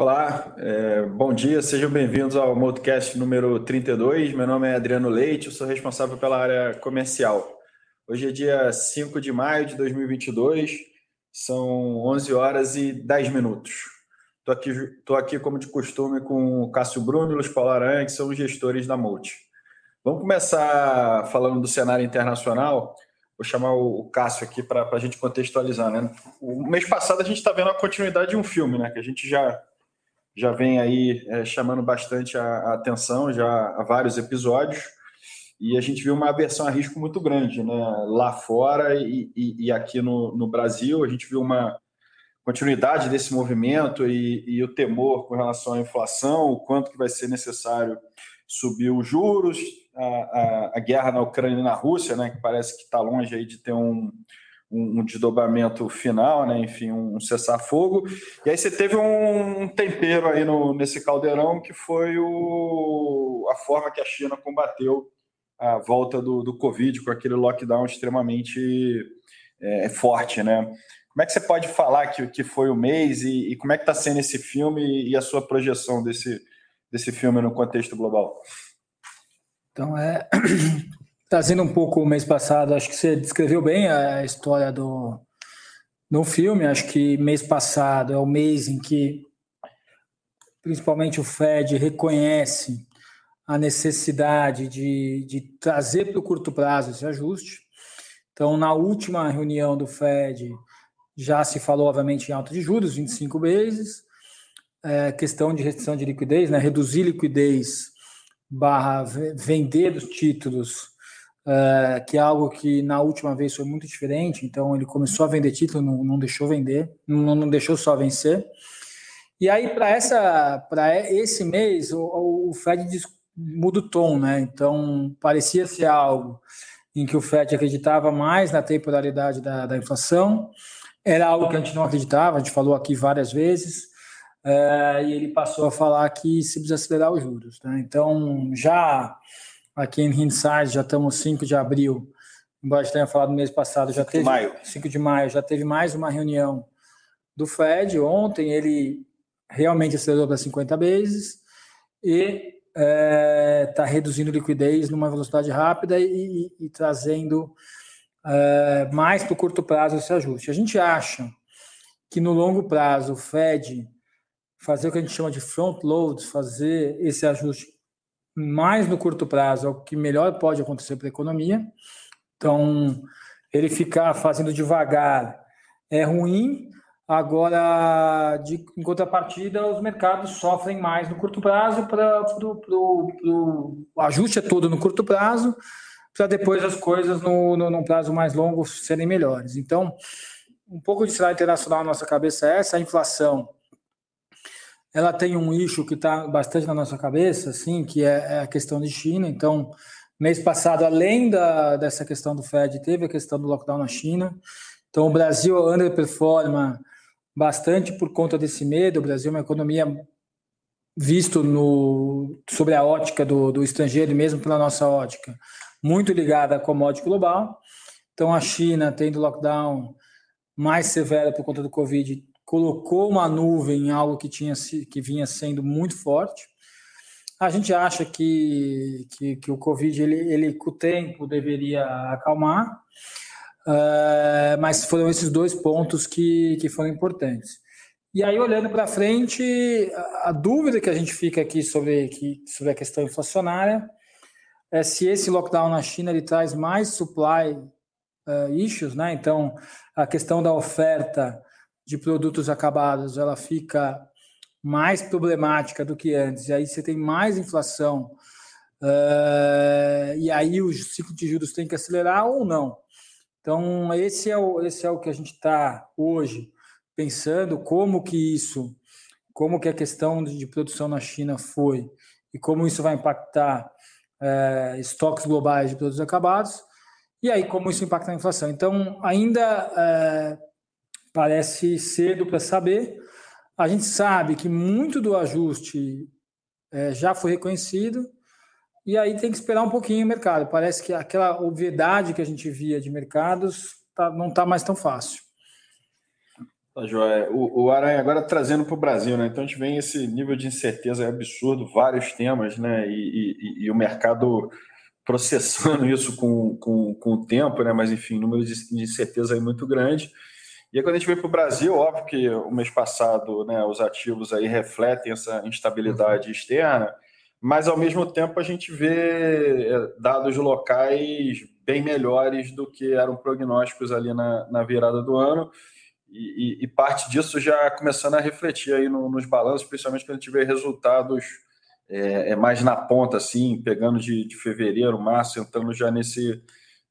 Olá, é, bom dia, sejam bem-vindos ao Multicast número 32. Meu nome é Adriano Leite, eu sou responsável pela área comercial. Hoje é dia 5 de maio de 2022, são 11 horas e 10 minutos. Estou aqui, tô aqui, como de costume, com o Cássio Bruno e Luiz Paulo Aranha, que são os gestores da Multi. Vamos começar falando do cenário internacional. Vou chamar o Cássio aqui para a gente contextualizar. Né? O mês passado a gente está vendo a continuidade de um filme, né? que a gente já já vem aí é, chamando bastante a, a, atenção já há vários episódios e a gente viu uma aversão a risco muito grande né? lá fora e, e, e aqui no, no, Brasil a gente viu uma continuidade desse movimento e, e, o temor com relação à inflação, o quanto que vai ser necessário subir os juros, a, a, a guerra na Ucrânia e na Rússia, né, que parece que está longe aí de ter um, um, um desdobramento final, né? enfim, um cessar-fogo. E aí você teve um tempero aí no, nesse caldeirão que foi o, a forma que a China combateu a volta do, do Covid com aquele lockdown extremamente é, forte, né? Como é que você pode falar que, que foi o mês e, e como é que está sendo esse filme e a sua projeção desse, desse filme no contexto global? Então, é, trazendo um pouco o mês passado, acho que você descreveu bem a história do no filme. Acho que mês passado é o mês em que, principalmente, o Fed reconhece a necessidade de, de trazer para o curto prazo esse ajuste. Então, na última reunião do Fed, já se falou, obviamente, em alta de juros, 25 vezes, é, questão de restrição de liquidez, né, reduzir liquidez barra vender os títulos uh, que é algo que na última vez foi muito diferente. Então ele começou a vender título, não, não deixou vender, não, não deixou só vencer. E aí para essa, para esse mês o, o Fed muda o tom, né? Então parecia ser algo em que o Fed acreditava mais na temporalidade da, da inflação. Era algo que a gente não acreditava, a gente falou aqui várias vezes. Uh, e ele passou a falar que se precisa acelerar os juros. Né? Então, já aqui em Hindsight, já estamos 5 de abril, embora já tenha falado no mês passado, já 5 teve. De maio. 5 de maio, já teve mais uma reunião do Fed. Ontem ele realmente acelerou para 50 bases e está é, tá reduzindo liquidez numa velocidade rápida e, e, e trazendo é, mais para o curto prazo esse ajuste. A gente acha que no longo prazo o Fed fazer o que a gente chama de front load, fazer esse ajuste mais no curto prazo é o que melhor pode acontecer para a economia. Então, ele ficar fazendo devagar é ruim. Agora, de, em contrapartida, os mercados sofrem mais no curto prazo para o ajuste é todo no curto prazo, para depois as coisas no, no, no, prazo mais longo serem melhores. Então, um pouco de cenário internacional na nossa cabeça é essa, a inflação ela tem um eixo que está bastante na nossa cabeça, assim, que é, é, a questão de China. Então, mês passado, além da, dessa questão do Fed, teve a questão do lockdown na China. Então, o Brasil underperforma bastante por conta desse medo. O Brasil é uma economia visto no, sobre a ótica do, do estrangeiro mesmo pela nossa ótica, muito ligada à commodity global. Então, a China tendo lockdown mais severo por conta do Covid, colocou uma nuvem em algo que, tinha, que vinha sendo muito forte. A gente acha que, que, que o Covid, ele, ele, com o tempo, deveria acalmar, uh, mas foram esses dois pontos que, que foram importantes. E aí, olhando para frente, a, a, dúvida que a gente fica aqui sobre, que, sobre a questão inflacionária é se esse lockdown na China ele traz mais supply uh, issues, né? Então, a questão da oferta de produtos acabados ela fica mais problemática do que antes, e aí você tem mais inflação, uh, e aí o ciclo de juros tem que acelerar ou não. Então, esse é o, esse é o que a gente está hoje pensando, como que isso, como que a questão de produção na China foi, e como isso vai impactar uh, estoques globais de produtos acabados, e aí como isso impacta a inflação. Então, ainda uh, parece cedo para saber. A gente sabe que muito do ajuste é, já foi reconhecido, e aí tem que esperar um pouquinho o mercado. Parece que aquela obviedade que a gente via de mercados tá, não está mais tão fácil. Tá, Joia. O, o Aranha agora trazendo para o Brasil, né? Então a gente vem esse nível de incerteza absurdo, vários temas, né? E, e, e o mercado processando isso com, com, com o tempo, né? Mas enfim, número de, de incerteza aí muito grande. E aí, quando a gente vem para o Brasil, óbvio que o mês passado né, os ativos aí refletem essa instabilidade uhum. externa, mas ao mesmo tempo a gente vê é, dados locais bem melhores do que eram prognósticos ali na, na virada do ano. E, e, e, parte disso já começando a refletir aí no, nos balanços, especialmente quando vê resultados é, é mais na ponta, assim, pegando de, de, fevereiro, março, entrando já nesse,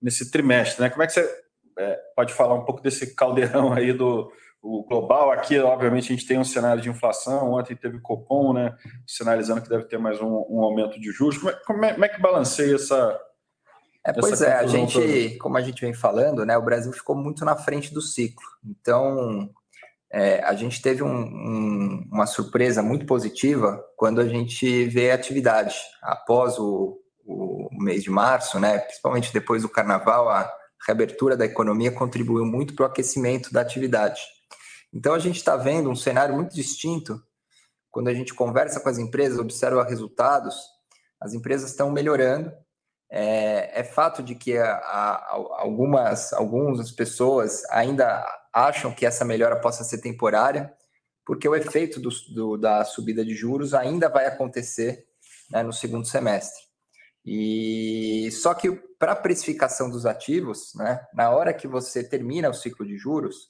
nesse trimestre. Né? Como é que você é, pode falar um pouco desse caldeirão aí do o global? Aqui, obviamente, a gente tem um cenário de inflação, ontem teve Copom, né, sinalizando que deve ter mais um, um aumento de juros. Como é, como é, como é que balanceia essa, é, pois é, a gente, toda. como a gente vem falando, né, o Brasil ficou muito na frente do ciclo. Então, é, a gente teve um, um, uma surpresa muito positiva quando a gente vê a atividade. Após o, o mês de março, né, principalmente depois do carnaval, a reabertura da economia contribuiu muito para o aquecimento da atividade. Então, a gente está vendo um cenário muito distinto quando a gente conversa com as empresas, observa resultados, as empresas estão melhorando é, é fato de que a, a, algumas, algumas pessoas ainda acham que essa melhora possa ser temporária, porque o efeito do, do, da subida de juros ainda vai acontecer né, no segundo semestre. E só que para a precificação dos ativos, né, na hora que você termina o ciclo de juros,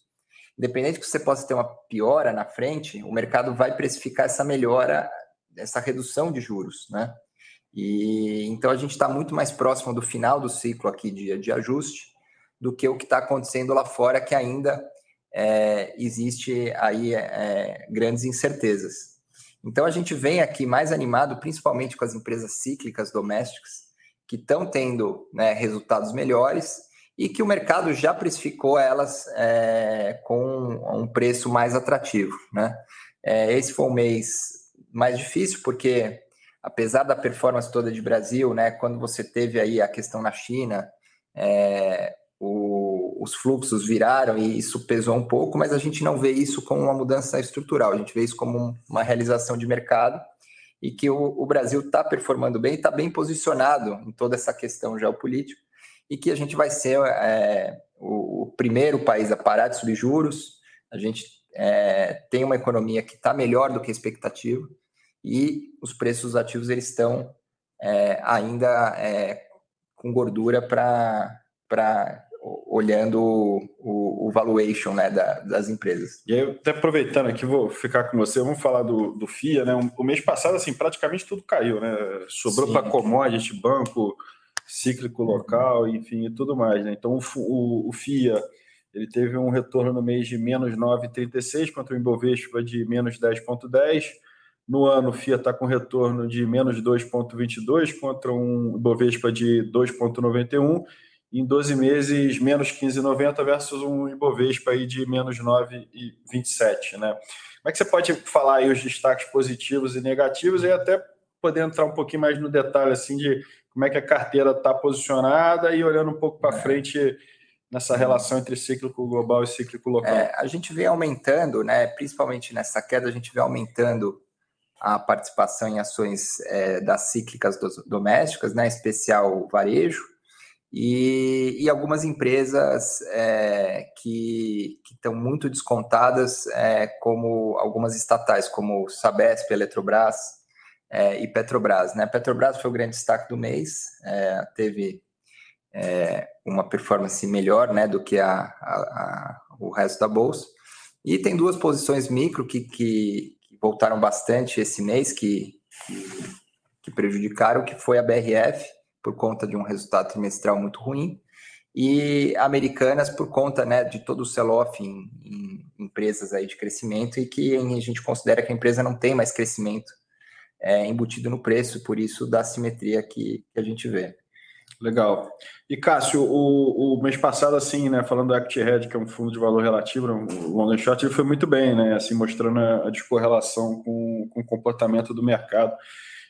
independente que você possa ter uma piora na frente, o mercado vai precificar essa melhora, essa redução de juros, né? E então a gente está muito mais próximo do final do ciclo aqui de, de ajuste do que o que está acontecendo lá fora, que ainda é, existe aí é, grandes incertezas. Então a gente vem aqui mais animado, principalmente com as empresas cíclicas domésticas, que estão tendo né, resultados melhores e que o mercado já precificou elas é, com um preço mais atrativo. Né? É, esse foi um mês mais difícil, porque apesar da performance toda de Brasil, né, quando você teve aí a questão na China, é, o, os fluxos viraram e isso pesou um pouco, mas a gente não vê isso como uma mudança estrutural, a gente vê isso como uma realização de mercado e que o, o Brasil está performando bem, está bem posicionado em toda essa questão geopolítica e que a gente vai ser é, o, o, primeiro país a parar de subir juros, a gente é, tem uma economia que está melhor do que a expectativa, e os preços ativos eles estão é, ainda é, com gordura para olhando o, o, valuation né, da, das empresas. E aí, até aproveitando aqui, vou ficar com você, vamos falar do, do FIA, né? O mês passado, assim, praticamente tudo caiu, né? Sobrou para commodity, banco, cíclico local, enfim, e tudo mais, né? Então, o, o, o FIA ele teve um retorno no mês de menos 9,36 contra o Ibovespa de menos 10,10 no ano, o FIA está com retorno de menos 2,22 contra um Ibovespa de 2,91. Em 12 meses, menos 15,90 versus um Ibovespa aí de menos 9,27. Né? Como é que você pode falar aí os destaques positivos e negativos e até poder entrar um pouquinho mais no detalhe assim de como é que a carteira está posicionada e olhando um pouco para é. frente nessa relação entre cíclico global e cíclico local? É, a gente vem aumentando, né, principalmente nessa queda, a gente vem aumentando a participação em ações é, das cíclicas domésticas, né, especial varejo, e, e algumas empresas é, que estão muito descontadas, é, como algumas estatais, como Sabesp, Eletrobras é, e Petrobras. Né? Petrobras foi o grande destaque do mês, é, teve é, uma performance melhor né, do que a, a, a, o resto da bolsa. E tem duas posições micro que, que, voltaram bastante esse mês, que, que, prejudicaram, que foi a BRF, por conta de um resultado trimestral muito ruim, e Americanas por conta né, de todo o sell-off em, em, empresas aí de crescimento e que a gente considera que a empresa não tem mais crescimento é, embutido no preço, por isso da simetria que, que a gente vê. Legal. E Cássio, o, o mês passado, assim, né, falando do Equity Red, que é um fundo de valor relativo, um long and short, ele foi muito bem, né, assim, mostrando a, a descorrelação com, com o comportamento do mercado.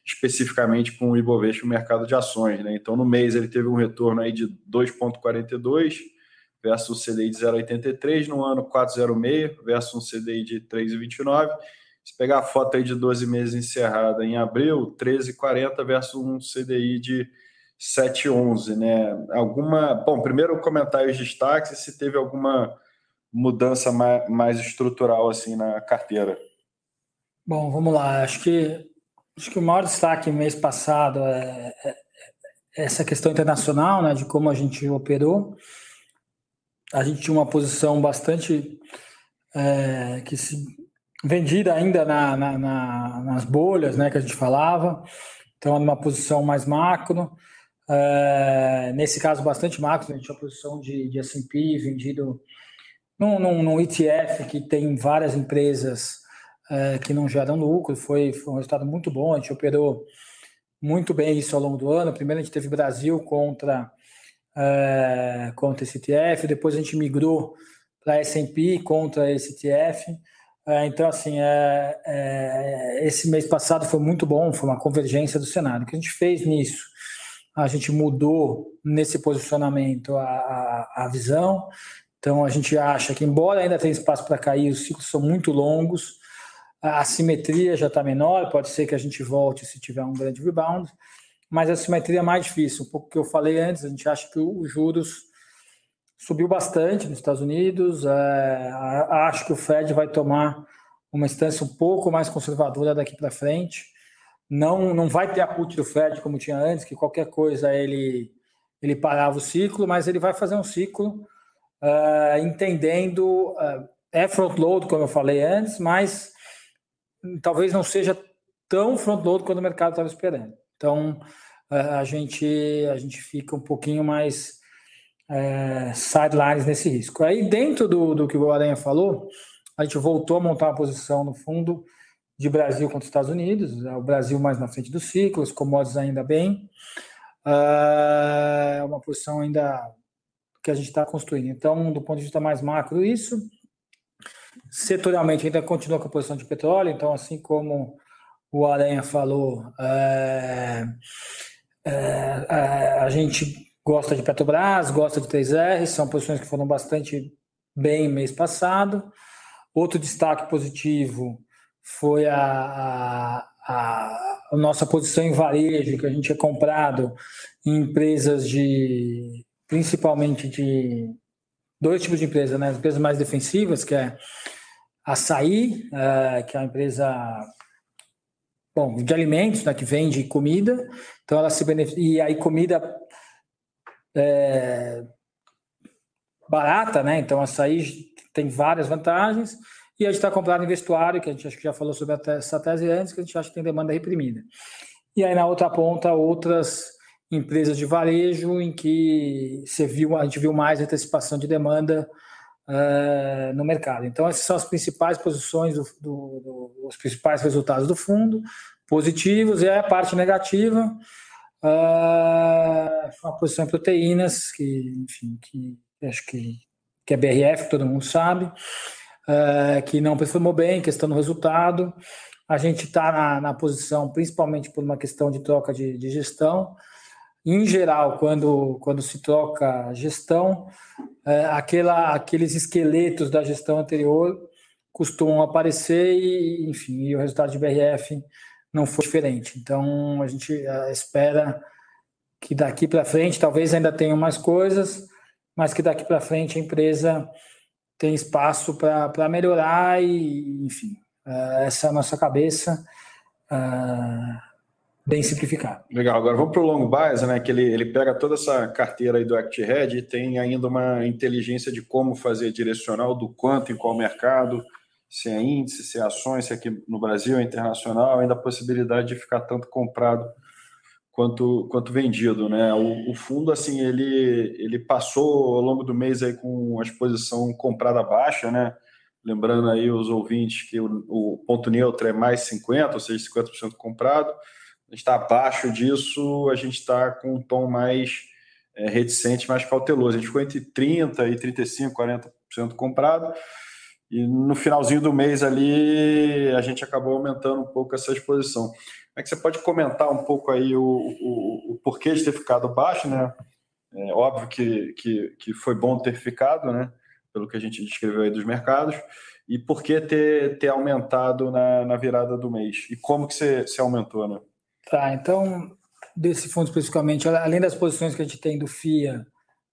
especificamente com o Ibovespa o mercado de ações. Né? Então, no mês ele teve um retorno aí de 2,42 versus um CDI de 0,83, no ano 4,06 versus um CDI de 3,29. Se pegar a foto aí de 12 meses encerrada em abril, 13,40 versus um CDI de 7,11, né? Alguma. Bom, primeiro comentar os destaques se teve alguma mudança mais, estrutural assim na carteira. Bom, vamos lá. Acho que acho que o maior destaque mês passado é, é, é essa questão internacional, né, de como a gente operou. A gente tinha uma posição bastante é, que se vendida ainda na, na, na, nas bolhas, né, que a gente falava. Então, numa posição mais macro. É, nesse caso, bastante macro, a gente tinha posição de, de S&P vendido num, num, num, ETF que tem várias empresas é, que não geram lucro. Foi, foi um resultado muito bom, a gente operou muito bem isso ao longo do ano. Primeiro a gente teve Brasil contra, é, contra esse ETF, depois a gente migrou para S&P contra esse ETF. Então, assim, é, é, esse mês passado foi muito bom, foi uma convergência do cenário. O que a gente fez nisso? A gente mudou nesse posicionamento a, a, a visão. Então, a gente acha que, embora ainda tenha espaço para cair, os ciclos são muito longos, a simetria já está menor, pode ser que a gente volte se tiver um grande rebound, mas a simetria é mais difícil. Um pouco que eu falei antes, a gente acha que os juros subiu bastante nos Estados Unidos, é, acho que o Fed vai tomar uma instância um pouco mais conservadora daqui para frente. Não, não vai ter a put do Fed como tinha antes, que qualquer coisa ele, ele parava o ciclo, mas ele vai fazer um ciclo uh, entendendo. Uh, é front-load, como eu falei antes, mas talvez não seja tão front-load quanto o mercado estava esperando. Então, uh, a, gente, a gente fica um pouquinho mais sidelines nesse risco. Aí, dentro do, do que o Aranha falou, a gente voltou a montar uma posição no fundo de Brasil contra os Estados Unidos, o Brasil mais na frente do ciclo, os commodities ainda bem. É uma posição ainda que a gente está construindo. Então, do ponto de vista mais macro, isso. Setorialmente, ainda continua com a posição de petróleo, então, assim como o Aranha falou, é, é, é, a gente gosta de Petrobras, gosta de 3R, são posições que foram bastante bem mês passado. Outro destaque positivo foi a, a, a, a nossa posição em varejo, que a gente tinha comprado em empresas de principalmente de dois tipos de empresas, né? As empresas mais defensivas, que é Açaí, é, que é uma empresa bom, de alimentos, né, que vende comida. Então ela se beneficia. E aí comida é, barata, né? Então açaí tem várias vantagens. E a gente está comprando em vestuário, que a gente acho que já falou sobre essa tese antes, que a gente acha que tem demanda reprimida. E aí na outra ponta, outras empresas de varejo em que você viu, a gente viu mais antecipação de demanda uh, no mercado. Então, essas são as principais posições, do, do, do, os principais resultados do fundo, positivos, e a parte negativa, uh, uma posição em proteínas, que, enfim, que acho que, que é BRF, todo mundo sabe, uh, que não performou bem, questão do resultado. A gente está na, na, posição, principalmente por uma questão de troca de, de gestão, em geral, quando, quando se troca gestão, é, aquela, aqueles esqueletos da gestão anterior costumam aparecer e, enfim, e o resultado de BRF não foi diferente. Então, a gente é, espera que daqui para frente, talvez ainda tenham mais coisas, mas que daqui para frente a empresa tem espaço para melhorar e, enfim, é, essa é a nossa cabeça. Uh, bem simplificado. Legal, agora vamos para o long bias, né? Que ele, ele pega toda essa carteira aí do ActRed e tem ainda uma inteligência de como fazer direcional, do quanto em qual mercado, se é índice, se é ações, se é aqui no Brasil, é internacional, ainda a possibilidade de ficar tanto comprado quanto, quanto vendido, né? O, o, fundo, assim, ele, ele passou ao longo do mês aí com a exposição comprada baixa, né? Lembrando aí os ouvintes que o, o ponto neutro é mais 50, ou seja, 50% comprado está abaixo disso, a gente está com um tom mais é, reticente, mais cauteloso. A gente ficou entre 30% e 35%, 40% comprado. E no finalzinho do mês ali, a gente acabou aumentando um pouco essa exposição. É que você pode comentar um pouco aí o, o, o porquê de ter ficado baixo, né? É óbvio que, que, que foi bom ter ficado, né? Pelo que a gente descreveu aí dos mercados. E por que ter, ter aumentado na, na virada do mês? E como que você, você aumentou, né? Tá, então, desse fundo especificamente, além das posições que a gente tem do FIA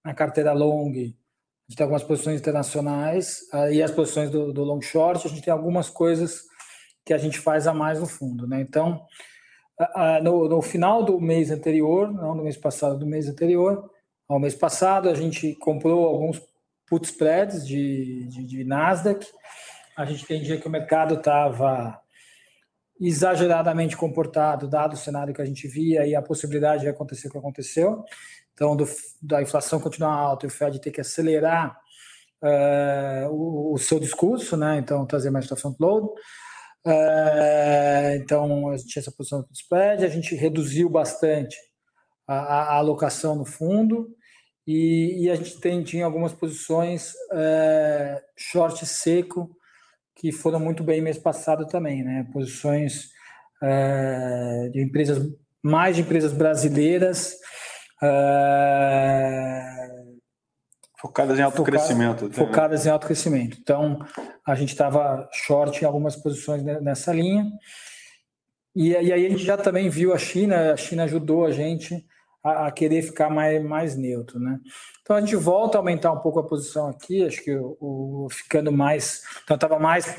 na carteira long, a gente tem algumas posições internacionais e as posições do, do long short, a gente tem algumas coisas que a gente faz a mais no fundo, né? Então, no, no final do mês anterior, não do mês passado, do mês anterior, ao mês passado, a gente comprou alguns put spreads de, de, de Nasdaq. A gente entendia que o mercado estava exageradamente comportado, dado o cenário que a gente via e a possibilidade de acontecer o que aconteceu. Então, do, da inflação continuar alta e o Fed ter que acelerar uh, o, o, seu discurso, né? então trazer mais front load. Uh, então, a gente tinha essa posição do spread, a gente reduziu bastante a, a alocação no fundo e, e, a gente tem, tinha algumas posições uh, short seco que foram muito bem mês passado também, né? Posições uh, de empresas, mais de empresas brasileiras. Uh, focadas em alto foca, crescimento. Né? Focadas em alto crescimento. Então, a gente estava short em algumas posições nessa linha. E, e, aí a gente já também viu a China, a China ajudou a gente a, a, querer ficar mais, mais neutro, né? Então a gente volta a aumentar um pouco a posição aqui, acho que o, o ficando mais, então estava mais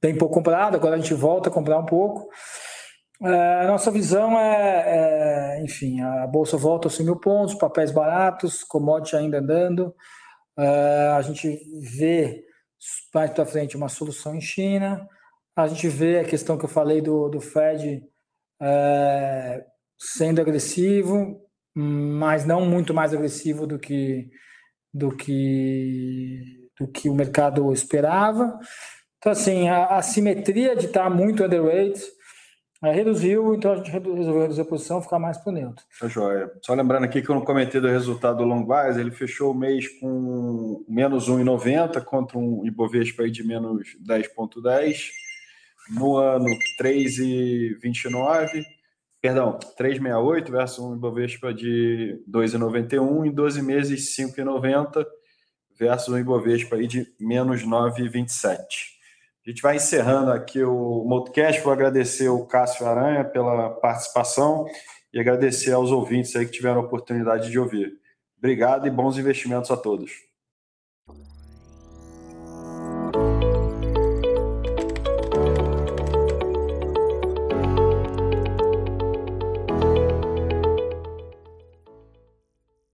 bem pouco comprado, agora a gente volta a comprar um pouco. É, nossa visão é, é, enfim, a bolsa volta aos 100 mil pontos, papéis baratos, commodity ainda andando. É, a gente vê mais para frente uma solução em China. A gente vê a questão que eu falei do, do Fed é, sendo agressivo, mas não muito mais agressivo do que do que do que o mercado esperava. Então assim, a, a simetria de estar muito underweight é, reduziu, então a gente resolveu reduzir a posição, ficar mais para o neutro. Tá joia. Só lembrando aqui que eu não comentei do resultado do Longwise, ele fechou o mês com menos 1,90 contra um Ibovespa de menos 10,10. No ano, 3,29 perdão, 3,68 versus um Ibovespa de 2,91 em 12 meses 5,90 versus um Ibovespa aí de menos 9,27. A gente vai encerrando aqui o Multicast. Vou agradecer o Cássio Aranha pela participação e agradecer aos ouvintes aí que tiveram a oportunidade de ouvir. Obrigado e bons investimentos a todos.